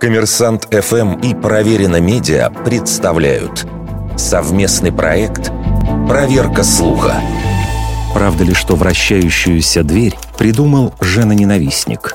Коммерсант ФМ и Проверено Медиа представляют совместный проект «Проверка слуха». Правда ли, что вращающуюся дверь придумал жена-ненавистник?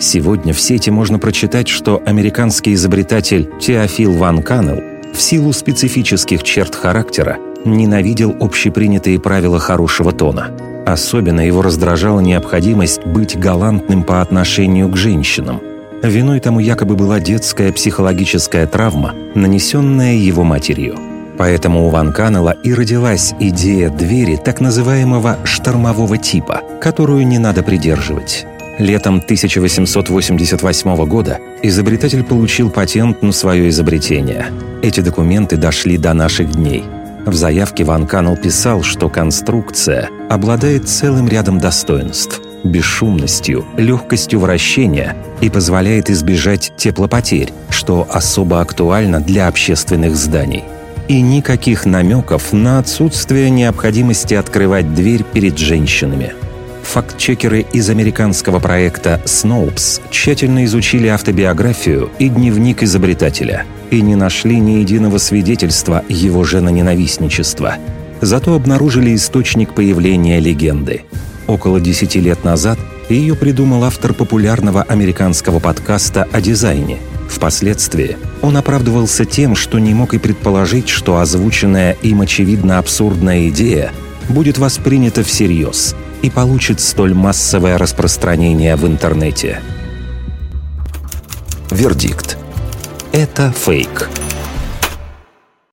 Сегодня в сети можно прочитать, что американский изобретатель Теофил Ван Каннелл в силу специфических черт характера ненавидел общепринятые правила хорошего тона. Особенно его раздражала необходимость быть галантным по отношению к женщинам. Виной тому якобы была детская психологическая травма, нанесенная его матерью. Поэтому у Ван Каннелла и родилась идея двери так называемого «штормового типа», которую не надо придерживать. Летом 1888 года изобретатель получил патент на свое изобретение. Эти документы дошли до наших дней – в заявке Ван Каннел писал, что конструкция обладает целым рядом достоинств – бесшумностью, легкостью вращения и позволяет избежать теплопотерь, что особо актуально для общественных зданий. И никаких намеков на отсутствие необходимости открывать дверь перед женщинами. Факт-чекеры из американского проекта Snopes тщательно изучили автобиографию и дневник изобретателя – и не нашли ни единого свидетельства его женоненавистничества. Зато обнаружили источник появления легенды. Около десяти лет назад ее придумал автор популярного американского подкаста о дизайне. Впоследствии он оправдывался тем, что не мог и предположить, что озвученная им очевидно абсурдная идея будет воспринята всерьез и получит столь массовое распространение в интернете. Вердикт. Это фейк.